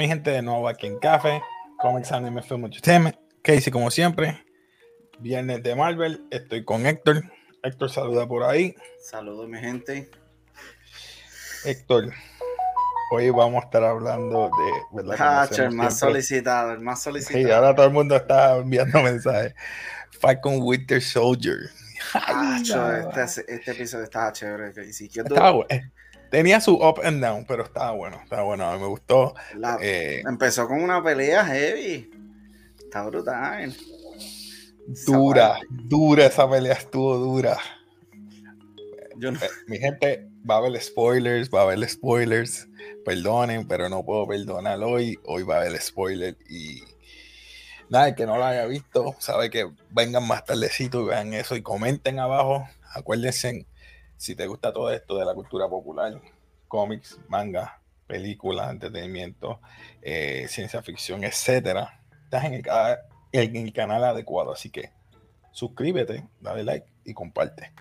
Mi gente, de nuevo aquí en Café, Comics Anime Film Entertainment. Casey, como siempre, viernes de Marvel. Estoy con Héctor. Héctor, saluda por ahí. Saludos, mi gente. Héctor, hoy vamos a estar habllo de. ¿verdad? el más solicitado, el más solicitado. Sí, ahora todo el mundo está enviando mensajes. Falcon Winter Soldier. este, este, episodio estaba chévere. Estaba bueno. Tenía su up and down, pero estaba bueno, estaba bueno, a mí me gustó. Eh, empezó con una pelea heavy. Está brutal. Dura, dura esa pelea, estuvo dura. Yo no... Eh, mi gente, va a haber spoilers, va a haber spoilers. Perdonen, pero no puedo perdonar hoy. Hoy va a haber spoilers y nada, el que no lo haya visto, sabe que vengan más tardecito y vean eso y comenten abajo. Acuérdense si te gusta todo esto de la cultura popular, cómics, manga, películas, entretenimiento, eh, ciencia ficción, etcétera, estás en el, canal adecuado. Así que suscríbete, dale like y comparte.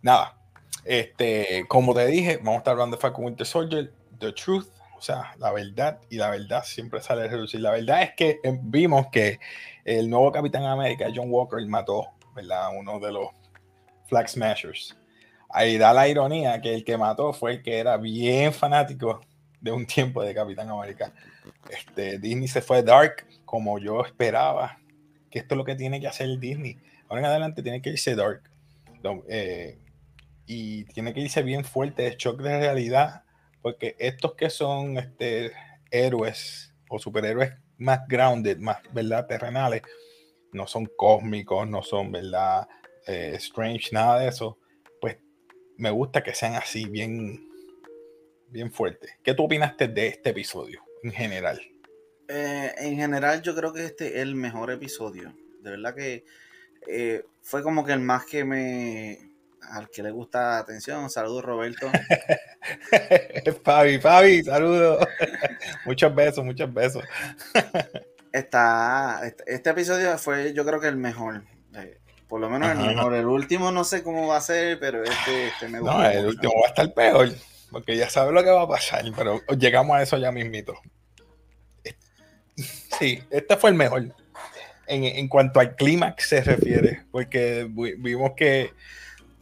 Nada, este, como te dije, vamos a estar hablando de Falcon Winter Soldier, The Truth, o sea, la verdad, y la verdad siempre sale a reducir. La verdad es que vimos que el nuevo Capitán América, John Walker, mató, ¿verdad? Uno de los Flag Smashers ahí da la ironía que el que mató fue el que era bien fanático de un tiempo de Capitán América. Este, Disney se fue dark como yo esperaba, que esto es lo que tiene que hacer Disney. Ahora en adelante tiene que irse dark. Eh, y tiene que irse bien fuerte, de shock de realidad, porque estos que son este, héroes o superhéroes más grounded, más verdad terrenales, no son cósmicos, no son verdad eh, strange, nada de eso me gusta que sean así, bien, bien fuertes. ¿Qué tú opinaste de este episodio en general? Eh, en general, yo creo que este es el mejor episodio. De verdad que eh, fue como que el más que me. Al que le gusta atención. Saludos, Roberto. Fabi, Fabi, saludos. muchos besos, muchos besos. Está, este, este, episodio fue, yo creo que el mejor. Por lo menos el mejor. El último no sé cómo va a ser, pero este, este me gusta. No, el último va a estar peor, porque ya sabes lo que va a pasar, pero llegamos a eso ya mismito. Sí, este fue el mejor. En, cuanto al clímax se refiere, porque vimos que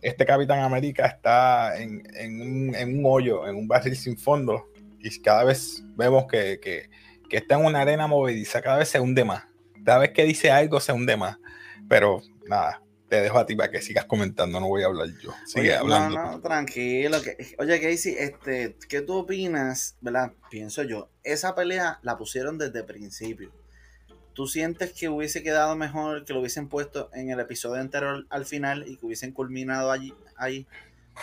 este Capitán América está en, un, hoyo, en un barril sin fondo, y cada vez vemos que, que, que está en una arena movediza, cada vez se hunde más. Cada vez que dice algo se hunde más. Pero nada, te dejo a ti para que sigas comentando, no voy a hablar yo. Sigue hablando. No, no, tranquilo. oye, Casey, este, ¿qué tú opinas? ¿Verdad? Pienso yo, esa pelea la pusieron desde el principio. ¿Tú sientes que hubiese quedado mejor que lo hubiesen puesto en el episodio anterior al final y que hubiesen culminado allí, ahí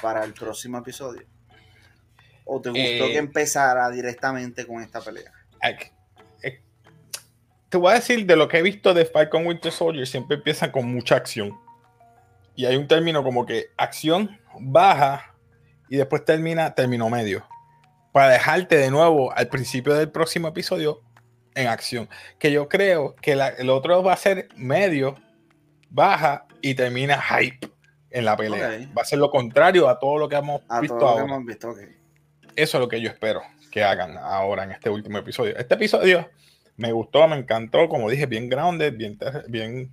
para el próximo episodio? ¿O te gustó que eh, empezara directamente con esta pelea? Te voy a decir de lo que he visto de Falcon Winter Soldier, siempre empieza con mucha acción. Y hay un término como que acción baja y después termina término medio. Para dejarte de nuevo al principio del próximo episodio en acción. Que yo creo que el otro va a ser medio, baja y termina hype en la pelea. Va a ser lo contrario a todo lo que hemos visto ahora. Eso es lo que yo espero que hagan ahora en este último episodio. Este episodio me gustó, me encantó, como dije, bien grounded, bien, bien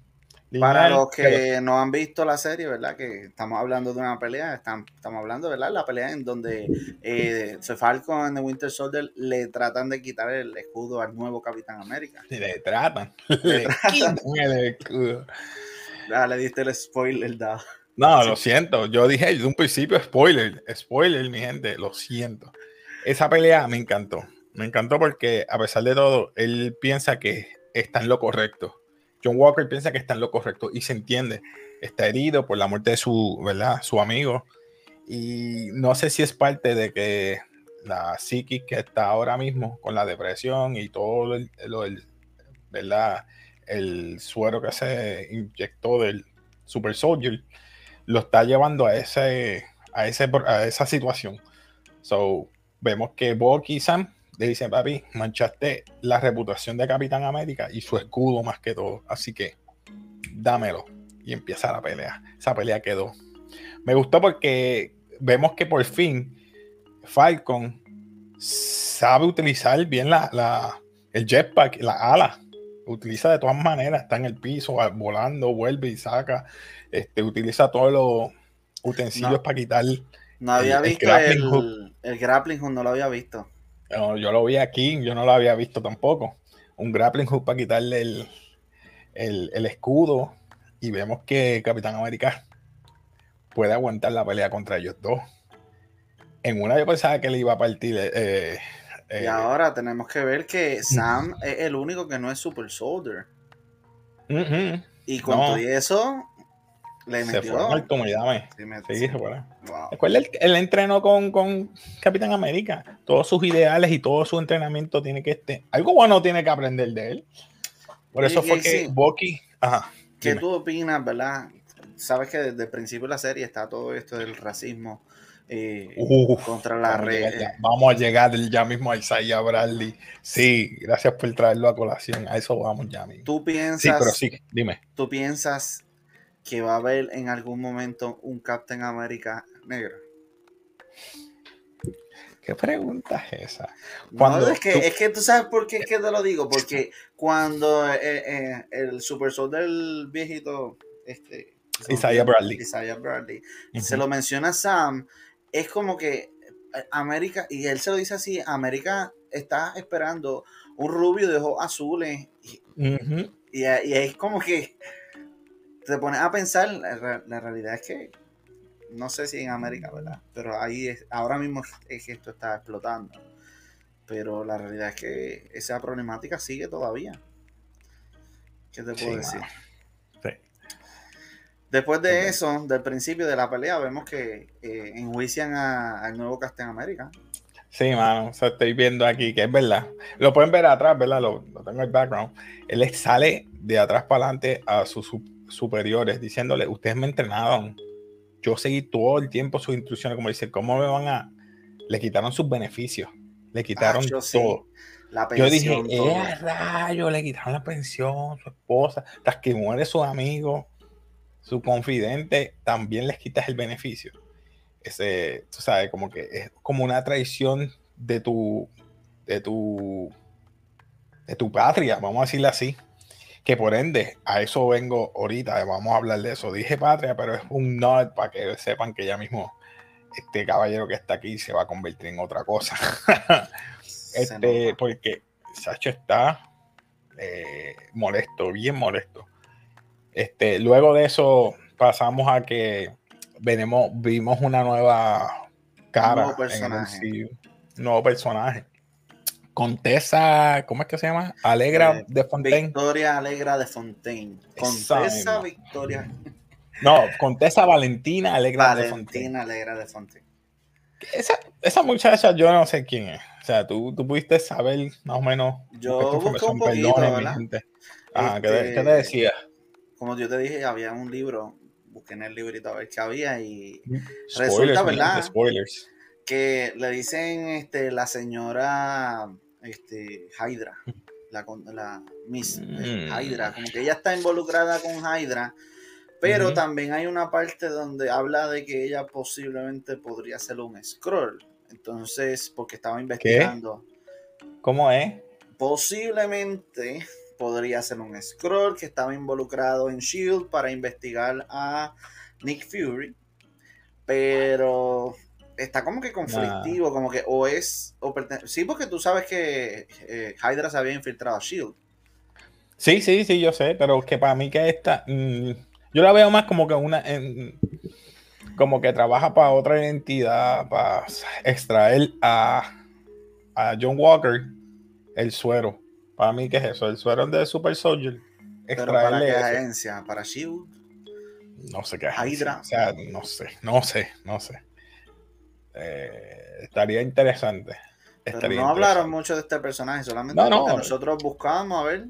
para los que no han visto la serie, ¿verdad? Que estamos hablando de una pelea, estamos, hablando, ¿verdad? La pelea en donde eh, Falcon de Winter Soldier le tratan de quitar el escudo al nuevo Capitán América. Le tratan. Le, quitan el escudo. Le diste el spoiler, da. No, lo siento. Yo dije desde un principio spoiler. Spoiler, mi gente. Lo siento. Esa pelea me encantó. Me encantó porque, a pesar de todo, él piensa que está en lo correcto John Walker piensa que está en lo correcto y se entiende. Está herido por la muerte de su, ¿verdad? su amigo. Y no sé si es parte de que la psiquis que está ahora mismo con la depresión y todo el, ¿verdad? el suero que se inyectó del Super Soldier lo está llevando a, ese, a, ese, a esa situación. So, vemos que Bucky y Sam le dicen, papi, manchaste la reputación de Capitán América y su escudo más que todo. Así que dámelo. Y empieza la pelea. Esa pelea quedó. Me gustó porque vemos que por fin Falcon sabe utilizar bien la, el jetpack, la ala. Utiliza de todas maneras, está en el piso, volando, vuelve y saca. Este, utiliza todos los utensilios para quitar. No había visto el grappling, hook. el grappling hook, no lo había visto. Yo lo vi aquí, yo no lo había visto tampoco. Un grappling hook para quitarle el, el, escudo. Y vemos que Capitán América puede aguantar la pelea contra ellos dos. En una yo pensaba que le iba a partir. Eh, eh, y ahora tenemos que ver que Sam es el único que no es Super Soldier. Y con todo eso, le metió. Se fue Sí, sí, se fue. Recuerda, él, entrenó con, con, Capitán América. Todos sus ideales y todo su entrenamiento tiene que estar. Algo bueno tiene que aprender de él. Por eso fue que Bucky. Ajá. ¿Qué tú opinas, verdad? Sabes que desde el principio de la serie está todo esto del racismo eh, contra la red. Vamos a llegar ya mismo a Isaiah Bradley. Sí, gracias por traerlo a colación. A eso vamos ya mismo. ¿Tú piensas, sí, pero sí, dime. ¿Tú piensas que va a haber en algún momento un Captain America negro? ¿Qué pregunta es esa? Cuando es, que, tú... es que tú sabes por qué que te lo digo. Porque cuando eh, eh, el Super Soldier del viejito, este, Isaiah Bradley, Isaiah Bradley se lo menciona Sam, es como que eh, América, y él se lo dice así, América está esperando un rubio de ojos azules. Y, y, es como que te pones a pensar, la, realidad es que no sé si en América, ¿verdad? Pero ahí es, ahora mismo es que esto está explotando. Pero la realidad es que esa problemática sigue todavía. ¿Qué te puedo decir? Después de eso, del principio de la pelea, vemos que eh, enjuician al nuevo Captain América. Sí, mano, o sea, estoy viendo aquí que es verdad. Lo pueden ver atrás, ¿verdad? Lo, tengo en el background. Él sale de atrás para adelante a sus superiores diciéndole, ustedes me entrenaron. Yo seguí todo el tiempo sus instrucciones, como dice, ¿cómo me van a...? Le quitaron sus beneficios, le quitaron todo. yo dije, ¡eh, rayo! Le quitaron la pensión, su esposa, hasta que muere su amigo su confidente, también les quitas el beneficio. Ese, tú sabes, como que es como una traición de tu, de tu, de tu patria, vamos a decirle así. Que por ende, a eso vengo ahorita, vamos a hablar de eso. Dije patria, pero es un nod para que sepan que ya mismo este caballero que está aquí se va a convertir en otra cosa. este, porque Sacho está eh, molesto, bien molesto. Este, luego de eso pasamos a que venimos, vimos una nueva cara. Nuevo personaje. nuevo personaje. Contesa, ¿cómo es que se llama? Alegra eh, de Fontaine. Victoria Alegra de Fontaine. Contesa Victoria. No, Contesa Valentina Alegra de Fontaine. Valentina Alegra de Fontaine. Esa, esa, muchacha yo no sé quién es. O sea, tú, tú pudiste saber más o menos. Yo busqué un poquito, ¿verdad? ¿qué, te, ¿qué, te decía? como yo te dije, había un libro, busqué en el librito a ver qué había y mm, resulta, ¿verdad? Spoilers. Que le dicen este, la señora este, Hydra, la, la Miss eh, mm. Hydra, como que ella está involucrada con Hydra, pero también hay una parte donde habla de que ella posiblemente podría ser un scroll. Entonces, porque estaba investigando. ¿Cómo es? Posiblemente podría ser un Scroll que estaba involucrado en Shield para investigar a Nick Fury. Pero está como que conflictivo, como que o es o Sí, porque tú sabes que eh, Hydra se había infiltrado a Shield. Sí, sí, sí, yo sé, pero que para mí que esta. Mm, yo la veo más como que una. como que trabaja para otra identidad, para extraer a, a John Walker el suero. Para mí, ¿qué es eso? El suero de Super Soldier. ¿Pero para qué agencia? ¿Para SHIELD? No sé qué agencia. O sea, no sé, no sé, no sé. Eh, estaría interesante. Pero no hablaron mucho de este personaje, solamente no, nosotros buscábamos a ver.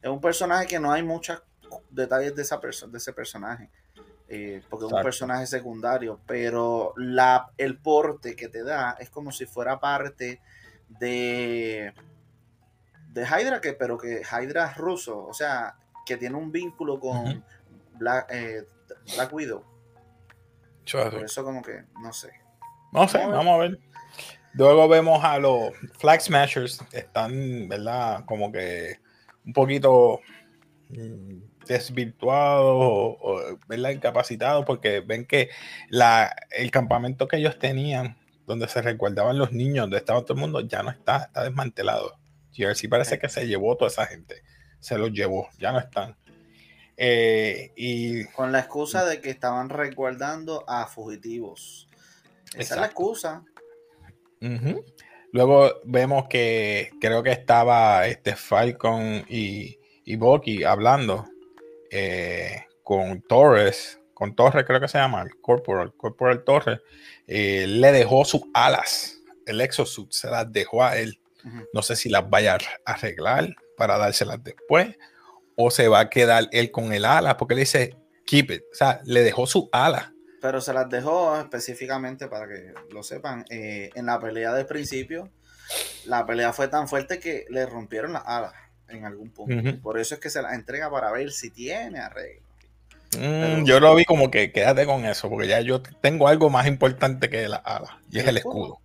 Es un personaje que no hay muchos detalles de, esa de ese personaje. Eh, porque es un personaje secundario, pero la, el porte que te da es como si fuera parte de de Hydra, que, pero que Hydra es ruso, o sea, que tiene un vínculo con Black, eh, Black Widow. Por eso como que, no sé. No sé, vamos a ver. Luego vemos a los Flag Smashers, están, ¿verdad? Como que un poquito mm, desvirtuados o, ¿verdad? incapacitados porque ven que la, el campamento que ellos tenían, donde se resguardaban los niños, donde estaba todo el mundo, ya no está, está desmantelado. sí parece que se llevó toda esa gente, se los llevó, ya no están. Eh, y, Con la excusa de que estaban resguardando a fugitivos. Esa es la excusa. Luego vemos que creo que estaba este Falcon y, y Bucky hablando eh, con Torres, con Torres creo que se llama, el Corporal, Corporal Torres, eh, le dejó sus alas, el exosuit, se las dejó a él. No sé si las vaya a arreglar para dárselas después o se va a quedar él con el ala, porque le dice, keep it, o sea, le dejó su ala. Pero se las dejó específicamente para que lo sepan. Eh, en la pelea del principio, la pelea fue tan fuerte que le rompieron las alas en algún punto. Por eso es que se las entrega para ver si tiene arreglo. Mm, yo lo vi como que quédate con eso, porque ya yo tengo algo más importante que las alas, y es el escudo.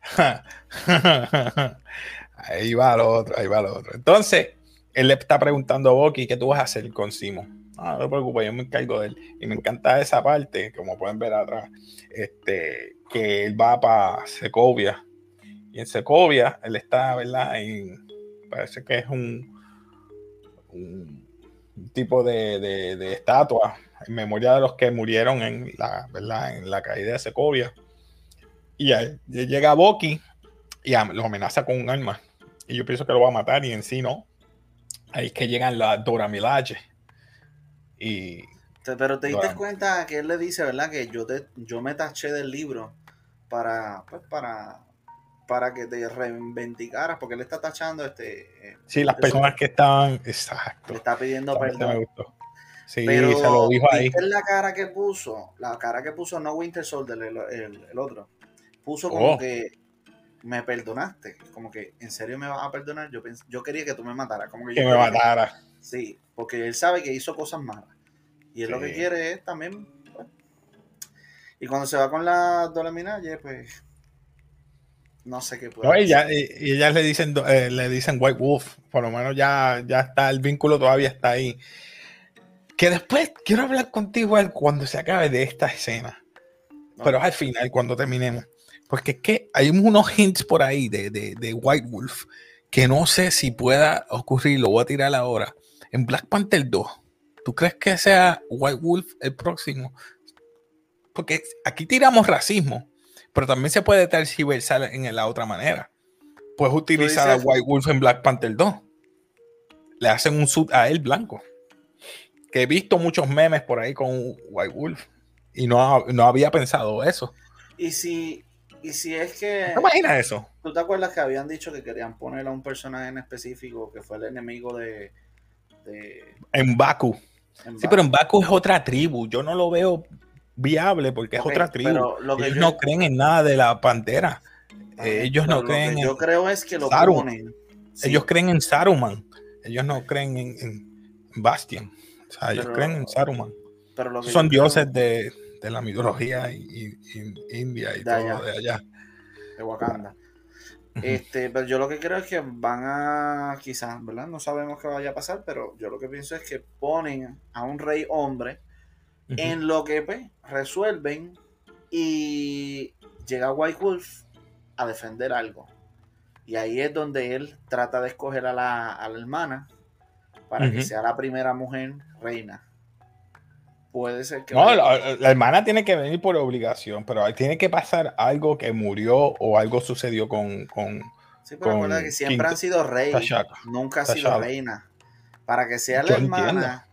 ahí va lo otro, ahí va lo otro. Entonces, él le está preguntando a Bucky, ¿qué tú vas a hacer con Simon? no te preocupes, yo me encargo de él. Y me encanta esa parte, como pueden ver atrás, este, que él va para Secovia. Y en Secovia, él está, ¿verdad? En, parece que es un, tipo de, estatua en memoria de los que murieron en la, ¿verdad? En la caída de Secovia. Y ahí llega Bucky y lo amenaza con un arma. Y yo pienso que lo va a matar y en sí no. Ahí es que llegan las Dora Milaje y, pero te diste cuenta que él le dice, ¿verdad? Que yo, te, yo me taché del libro para, pues, para, para que te reivindicaras, porque él está tachando este... Eh, sí, las personas que estaban, exacto. Le está pidiendo perdón. Sí, pero se lo dijo ahí. la cara que puso, la cara que puso no Winter Soldier, el, el, otro, puso como oh. que me perdonaste, como que en serio me vas a perdonar, yo, yo quería que tú me mataras, como que, que me mataras. Sí, porque él sabe que hizo cosas malas. Y él lo que quiere es también. Pues, y cuando se va con la Dolaminaye, pues. No sé qué puede. No, y, ya, y, ellas le dicen, eh, le dicen White Wolf. Por lo menos ya, ya está, el vínculo todavía está ahí. Que después quiero hablar contigo cuando se acabe de esta escena. Pero al final, cuando terminemos. Porque es que hay unos hints por ahí de, de, de White Wolf que no sé si pueda ocurrir, lo voy a tirar ahora en Black Panther 2, ¿tú crees que sea White Wolf el próximo? Porque aquí tiramos racismo, pero también se puede tergiversar en la otra manera. Puedes utilizar a White Wolf en Black Panther 2. Le hacen un suit a él blanco. Que he visto muchos memes por ahí con White Wolf y no, no había pensado eso. Y si, y si es que. ¿Te imaginas eso? ¿Tú te acuerdas que habían dicho que querían poner a un personaje en específico que fue el enemigo de, en Baku. sí, pero en Baku es otra tribu. Yo no lo veo viable porque es otra tribu. ellos no creen en nada de la pantera. ellos no creen Yo creo es que lo ponen. Ellos creen en Saruman. Ellos no creen en, Bastian. O sea, ellos creen en Saruman. Pero Son dioses de, la mitología y, india y todo de allá. De Wakanda. Este, pero yo lo que creo es que van a, quizás, ¿verdad? No sabemos qué vaya a pasar, pero yo lo que pienso es que ponen a un rey hombre en lo que pues, resuelven y llega White Wolf a defender algo. Y ahí es donde él trata de escoger a la, hermana para que sea la primera mujer reina. Puede ser que. No, la, hermana tiene que venir por obligación, pero tiene que pasar algo que murió o algo sucedió con. con sí, pero con que siempre han sido reyes. Nunca ha sido reina. Para que sea la hermana,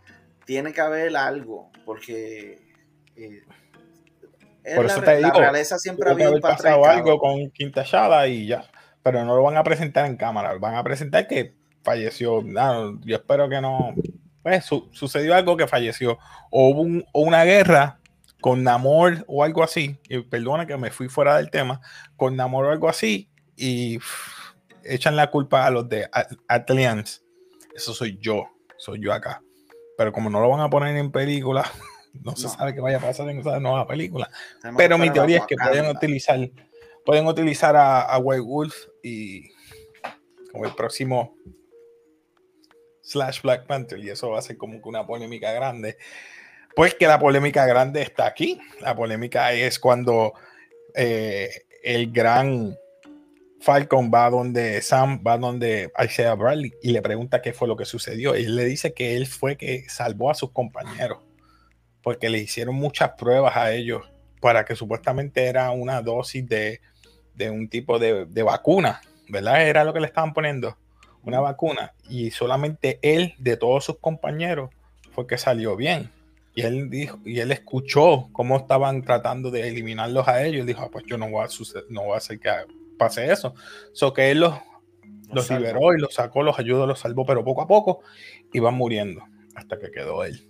tiene que haber algo, porque. Eh, por eso la, te digo, la realeza siempre ha habido pasado algo con Quinta y ya. Pero no lo van a presentar en cámara, van a presentar que falleció. yo espero que no pues sucedió algo que falleció. O hubo una guerra con Namor o algo así. Y perdona que me fui fuera del tema. Con Namor o algo así. Y echan la culpa a los de Atlians. Eso soy yo. Soy yo acá. Pero como no lo van a poner en película, no se sabe qué vaya a pasar en esa nueva película. Pero mi teoría es que pueden utilizar pueden utilizar a, White Wolf y como el próximo slash Black Panther y eso va a ser como que una polémica grande. Pues que la polémica grande está aquí. La polémica es cuando eh, el gran Falcon va donde Sam, va donde Isaiah Bradley y le pregunta qué fue lo que sucedió. Y le dice que él fue que salvó a sus compañeros porque le hicieron muchas pruebas a ellos para que supuestamente era una dosis de, un tipo de, vacuna, ¿verdad? Era lo que le estaban poniendo, una vacuna. Y solamente él, de todos sus compañeros, fue que salió bien. Y él dijo, y él escuchó cómo estaban tratando de eliminarlos a ellos. Y dijo, ah, pues yo no voy a no voy a hacer que pase eso. So que él los, los liberó y los sacó, los ayudó, los salvó, pero poco a poco iban muriendo hasta que quedó él.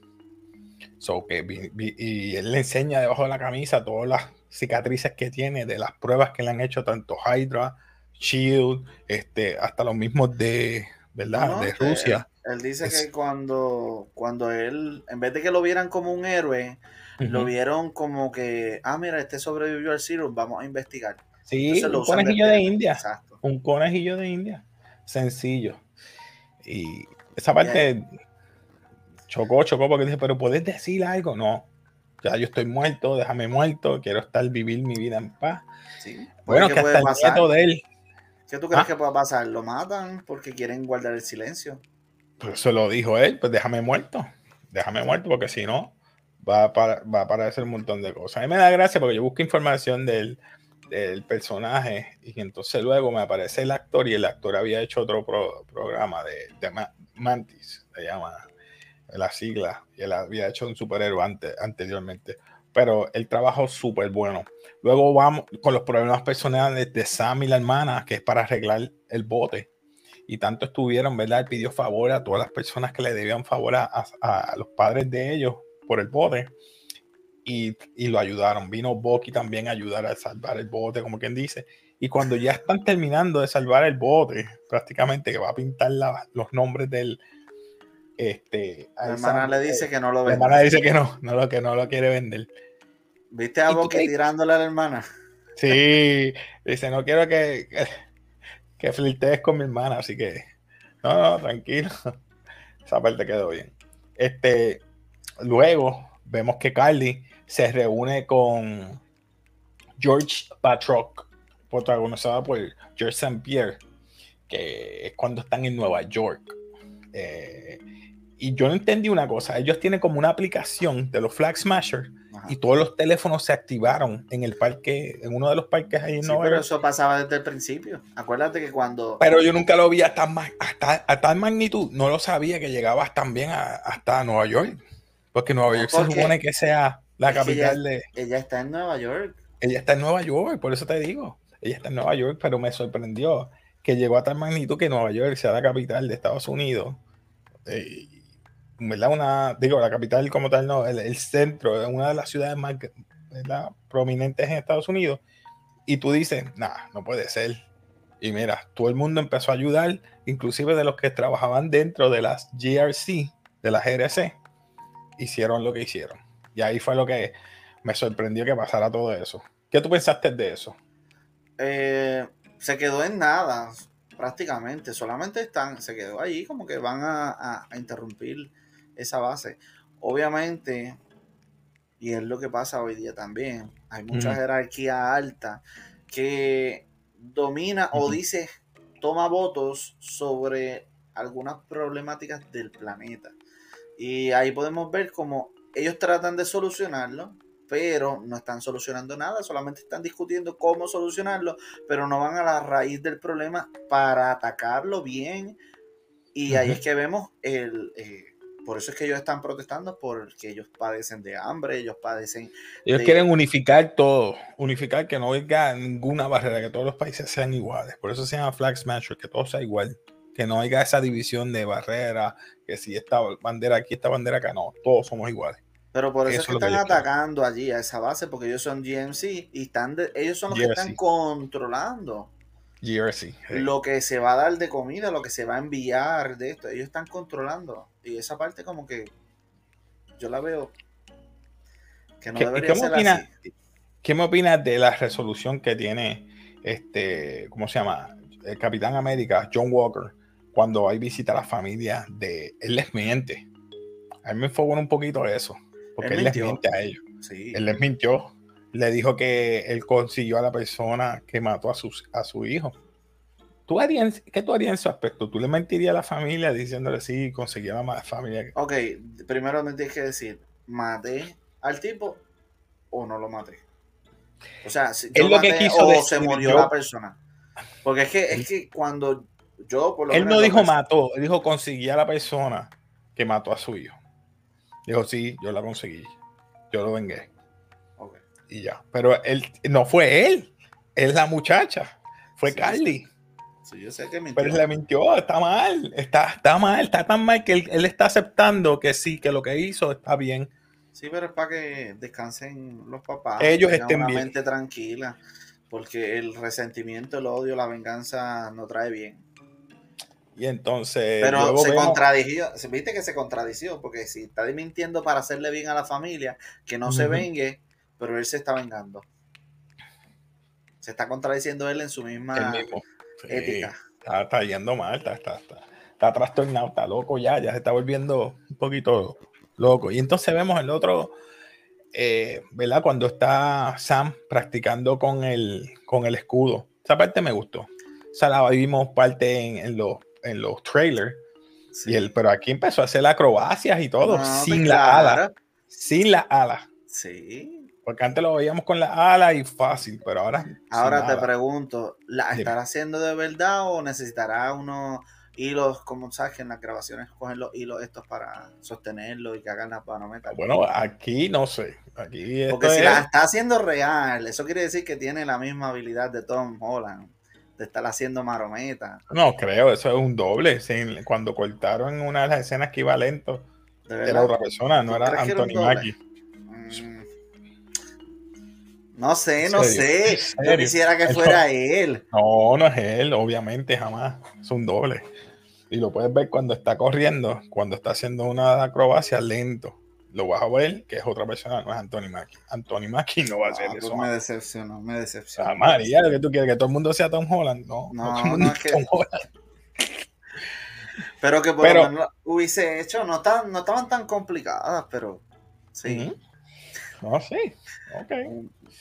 So que y él le enseña debajo de la camisa todas las cicatrices que tiene de las pruebas que le han hecho tanto Hydra, Shield, este, hasta los mismos de, ¿verdad? de Rusia. Él, dice que cuando, cuando él, en vez de que lo vieran como un héroe, lo vieron como que, ah, mira, este sobrevivió al Zero, vamos a investigar. Sí, un conejillo de, India. Un conejillo de India. Sencillo. Y esa parte chocó, chocó porque dije, pero ¿puedes decir algo? No. Ya yo estoy muerto, déjame muerto, quiero estar, vivir mi vida en paz. Sí. Bueno, que hasta el nieto de él. ¿Qué tú crees ah. que pueda pasar? ¿Lo matan porque quieren guardar el silencio? Pues eso lo dijo él, pues déjame muerto. Déjame muerto porque si no, va a, va a aparecer un montón de cosas. A mí me da gracia porque yo busco información del, del personaje y entonces luego me aparece el actor y el actor había hecho otro programa de, de Mantis, se llama la sigla, y él había hecho un superhéroe anteriormente, pero el trabajo súper bueno. Luego vamos con los problemas personales de Sam y la hermana, que es para arreglar el bote. Y tanto estuvieron, ¿verdad? Él pidió favor a todas las personas que le debían favor a, los padres de ellos por el bote. Y, y, lo ayudaron. Vino Bucky también a ayudar a salvar el bote, como quien dice. Y cuando ya están terminando de salvar el bote, prácticamente que va a pintar los nombres del, este, la hermana le dice que no lo vende. La hermana dice que no, no lo, que no lo quiere vender. ¿Viste a Boqui tirándole a la hermana? Sí, dice, no quiero que, que, flirtees con mi hermana, así que no, no, tranquilo. Esa parte quedó bien. Este, luego vemos que Carly se reúne con George Patrock, protagonizada por George St. Pierre, que es cuando están en Nueva York. Eh, y yo no entendí una cosa. Ellos tienen como una aplicación de los Flag Smashers y todos los teléfonos se activaron en el parque, en uno de los parques ahí en sí, Pero eso pasaba desde el principio. Acuérdate que cuando. Pero yo nunca lo vi a tan, hasta, a tal magnitud. No lo sabía que llegabas también hasta Nueva York. Porque Nueva York se supone que sea la capital de. Ella está en Nueva York. Ella está en Nueva York, por eso te digo. Ella está en Nueva York, pero me sorprendió que llegó a tal magnitud que Nueva York sea la capital de Estados Unidos. Eh, ¿verdad? Una, digo, la capital como tal, no, el, centro, una de las ciudades más prominentes en Estados Unidos, y tú dices, nada, no puede ser. Y mira, todo el mundo empezó a ayudar, inclusive de los que trabajaban dentro de las GRC, de las GRC, hicieron lo que hicieron. Y ahí fue lo que me sorprendió que pasara todo eso. ¿Qué tú pensaste de eso? Eh, se quedó en nada, prácticamente. Solamente están, se quedó ahí como que van a interrumpir esa base. Obviamente, y es lo que pasa hoy día también, hay mucha jerarquía alta que domina o dice, toma votos sobre algunas problemáticas del planeta. Y ahí podemos ver cómo ellos tratan de solucionarlo, pero no están solucionando nada, solamente están discutiendo cómo solucionarlo, pero no van a la raíz del problema para atacarlo bien. Y ahí es que vemos el, eh, por eso es que ellos están protestando, porque ellos padecen de hambre, ellos padecen. Ellos quieren unificar todo, unificar que no haya ninguna barrera, que todos los países sean iguales. Por eso se llama Flag Smasher, que todo sea igual, que no haya esa división de barrera, que si esta bandera aquí, esta bandera acá, no, todos somos iguales. Pero por eso, es que están atacando allí a esa base, porque ellos son GMC y están ellos son los que están controlando. Lo que se va a dar de comida, lo que se va a enviar de esto, ellos están controlando. Y esa parte como que yo la veo que no ¿Qué, debería ¿qué, me opinas, ¿Qué me opinas de la resolución que tiene este, ¿cómo se llama? El Capitán América, John Walker, cuando hay visita a la familia de, él les miente. A mí me enfocó un poquito eso, porque él, les miente a ellos. Él les mintió. Le dijo que él consiguió a la persona que mató a, sus, a su hijo. ¿Tú harías, ¿Qué tú harías en su aspecto? ¿Tú le mentirías a la familia diciéndole sí, conseguí a la familia? Ok, primero me tienes que decir, ¿maté al tipo o no lo maté? O sea, si yo lo que quiso o se murió la persona. Porque es que, es que cuando yo por lo Él no dijo mató, él dijo conseguí a la persona que mató a su hijo. Dijo, sí, yo la conseguí. Yo lo vengué. Y ya. Pero él no fue él, es la muchacha. Fue Carly. Sí, yo sé que mintió. Pero le mintió, está mal. Está, está mal, está tan mal que él, él está aceptando que sí, que lo que hizo está bien Sí, pero es para que descansen los papás. Ellos estén una mente tranquila. Porque el resentimiento, el odio, la venganza no trae bien. Y entonces. Pero se contradijo. Viste que se contradició. Porque si está mintiendo para hacerle bien a la familia, que no se vengue, pero él se está vengando. Se está contradiciendo él en su misma ética. Está, yendo mal, está, está, está, está trastornado, está loco ya, ya se está volviendo un poquito loco. Y entonces vemos el otro, eh, ¿verdad? Cuando está Sam practicando con el, con el escudo. Esa parte me gustó. O sea, la vimos parte en, los, en los trailers. Y él, pero aquí empezó a hacer acrobacias y todo, sin la ala. Sin la ala. Sí. Porque antes lo veíamos con la ala y fácil, pero ahora. Ahora te pregunto, ¿la estará haciendo de verdad o necesitará uno hilos, como sabes que en las grabaciones cogen los hilos estos para sostenerlo y que hagan las panometas. Bueno, aquí no sé. Aquí Porque si la está haciendo real, eso quiere decir que tiene la misma habilidad de Tom Holland, estar haciendo marometa. No, creo, eso es un doble. Cuando cortaron una de las escenas que iba lento, era otra persona, no era Anthony Mackie. Mm. No sé, no sé. Yo quisiera que fuera él. No, no es él, obviamente, jamás. Es un doble. Y lo puedes ver cuando está corriendo, cuando está haciendo una acrobacia lento. Lo vas a ver que es otra persona, no es Anthony Mackie. Anthony Mackie no va a ah, ser pues eso. Me decepcionó, me decepcionó. Ah, María, que tú quieres que todo el mundo sea Tom Holland. No, no, no, es que... Tom Holland. Pero que por lo menos hubiese hecho, no, tan, no estaban tan complicadas, pero sí. No, sí. Ok.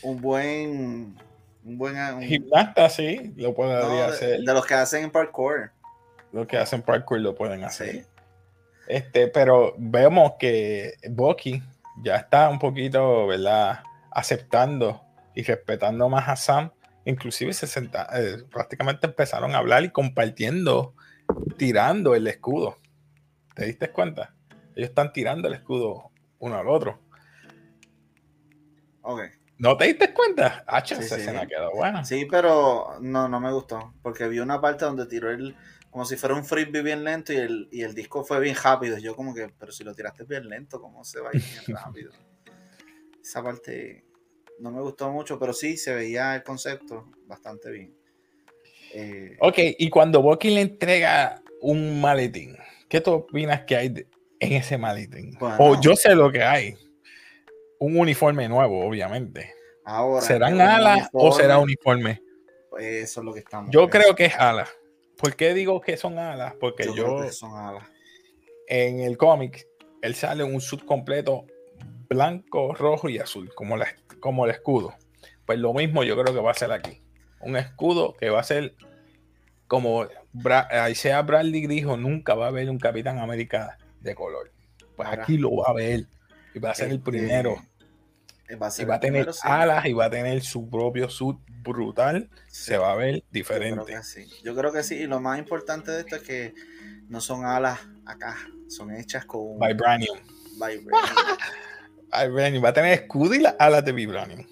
Un, buen. Un buen. Gimnasta, sí, lo podría hacer. De los que hacen parkour los que hacen parkour lo pueden hacer. Este, pero vemos que Bucky ya está un poquito, ¿verdad? Aceptando y respetando más a Sam. Inclusive se senta, eh, prácticamente empezaron a hablar y compartiendo, tirando el escudo. ¿Te diste cuenta? Ellos están tirando el escudo uno al otro. Ok. ¿No te diste cuenta? Ah, esa escena quedó buena. Sí, pero no, no me gustó. Porque vi una parte donde tiró el, como si fuera un frisbee bien lento y el, y el disco fue bien rápido. Yo como que, pero si lo tiraste bien lento, ¿cómo se va a ir bien rápido? Esa parte no me gustó mucho, pero sí se veía el concepto bastante bien. Eh, ok, y cuando Bucky le entrega un maletín, ¿qué tú opinas que hay en ese maletín? o yo sé lo que hay. Un uniforme nuevo, obviamente. Ahora, ¿Serán alas o será uniforme? Pues eso es lo que estamos. Yo creo que es alas. ¿Por qué digo que son alas? Porque yo, son alas. en el cómic, él sale un suit completo blanco, rojo y azul, como, la, como el escudo. Pues lo mismo yo creo que va a ser aquí. Un escudo que va a ser como ahí sea Bradley dijo, nunca va a haber un Capitán América de color. Pues aquí lo va a ver y va a ser el este, primero Va a y va a tener alas y va a tener su propio suit brutal. Se va a ver diferente. Yo creo, que sí. Yo creo que sí. Y lo más importante de esto es que no son alas acá, son hechas con Vibranium. Vibranium. Va a tener escudo y las alas de Vibranium.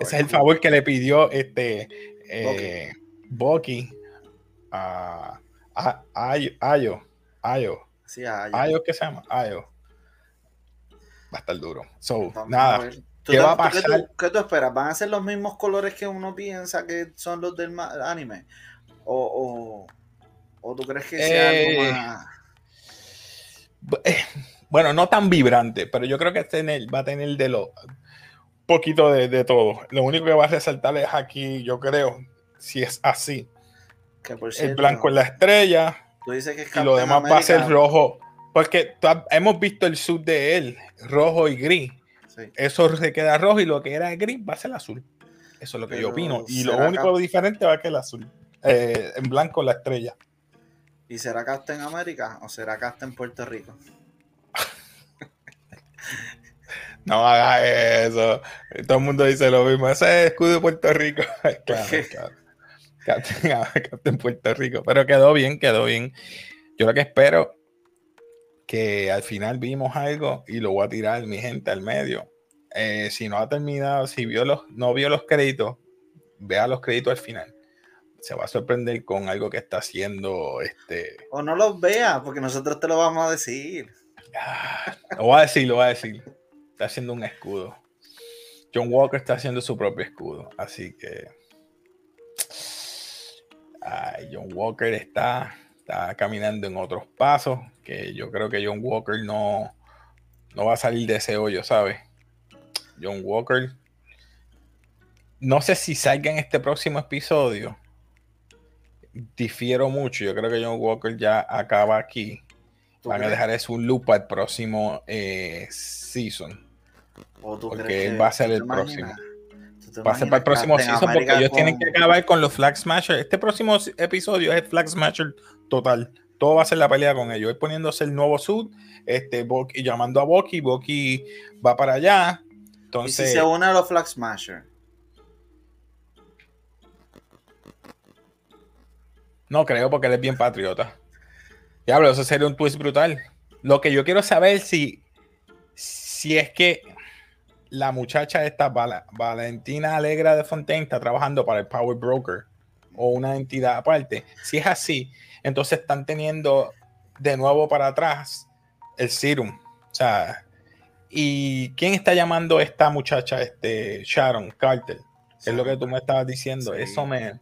Ese es el favor que le pidió este eh, Bucky a, Ayo. Ayo. Ayo. Sí, Ayo. Ayo, ¿qué se llama? Ayo va a estar duro. So, nada. ¿Qué va a pasar? ¿qué tú, esperas? ¿Van a ser los mismos colores que uno piensa que son los del anime? ¿O, o, tú crees que sea algo eh, más.? Eh, bueno, no tan vibrante, pero yo creo que va a tener de los. poquito de, todo. Lo único que va a resaltar es aquí, yo creo, si es así. el blanco es la estrella. y lo demás va a ser rojo. Porque hemos visto el sud de él, rojo y gris. Eso se queda rojo y lo que era gris va a ser azul. Eso es lo que yo opino. Y lo único diferente va a ser el azul. Eh, en blanco la estrella. ¿Y será Captain América o será Captain Puerto Rico? no hagas eso. Todo el mundo dice lo mismo. Ese es escudo de Puerto Rico. claro, claro. Captain, Puerto Rico. Pero quedó bien, quedó bien. Yo lo que espero que al final vimos algo y lo voy a tirar mi gente al medio. Eh, si no ha terminado, si vio los, no vio los créditos, vea los créditos al final se va a sorprender con algo que está haciendo este. O no los vea, porque nosotros te lo vamos a decir. Ah, lo voy a decir, lo voy a decir. Está haciendo un escudo. John Walker está haciendo su propio escudo. Así que. Ay, John Walker está, está caminando en otros pasos. Que yo creo que John Walker no, no va a salir de ese hoyo, ¿sabes? John Walker. No sé si salga en este próximo episodio difiero mucho. Yo creo que John Walker ya acaba aquí. Van a dejar eso un loop el próximo eh, season. porque él va a ser el próximo. A ser para el próximo season porque ellos tienen que acabar con los Flag Smasher. Este próximo episodio es el Flag Smasher total. Todo va a ser la pelea con ellos. Él poniéndose el nuevo suit, este, y llamando a Bucky. Bucky va para allá. Entonces, ¿Y si se une a los Flag Smasher? No creo porque él es bien patriota. Diablo, eso sería un twist brutal. Lo que yo quiero saber si, si es que la muchacha esta, Valentina Alegra de Fontaine, está trabajando para el Power Broker o una entidad aparte. Si es así, entonces están teniendo de nuevo para atrás el serum. O sea, ¿y quién está llamando a esta muchacha, este Sharon Carter? Es lo que tú me estabas diciendo. Eso me,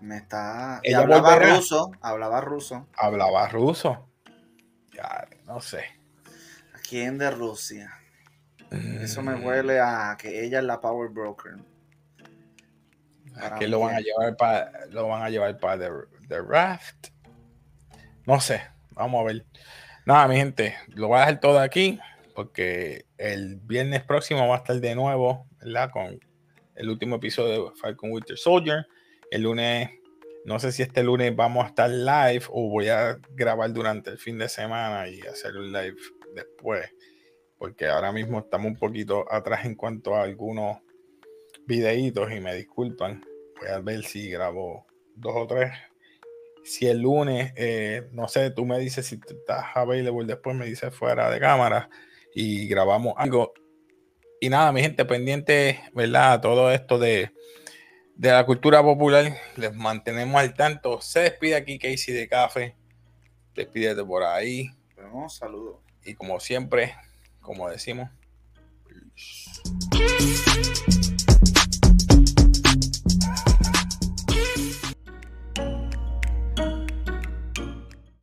me está. Ella hablaba ruso. Hablaba ruso. Hablaba ruso. Ya, no sé. ¿A quién de Rusia? Eso me mm. huele a que ella es la power broker. ¿A que lo van a llevar para lo van a llevar para the, Raft. No sé, vamos a ver. Nada, mi gente, lo voy a dejar todo aquí porque el viernes próximo va a estar de nuevo, ¿verdad? Con el último episodio de Falcon Winter Soldier. El lunes, no sé si este lunes vamos a estar live o voy a grabar durante el fin de semana y hacer un live después. Porque ahora mismo estamos un poquito atrás en cuanto a algunos videitos y me disculpan. Voy a ver si grabo dos o tres. Si el lunes, eh, no sé, tú me dices si estás available, después me dices fuera de cámara y grabamos algo. Y nada, mi gente, pendiente, ¿verdad? Todo esto de de la cultura popular. Les mantenemos al tanto. Se despide aquí Casey de Café. Despídete por ahí. Un saludo. Y como siempre, como decimos.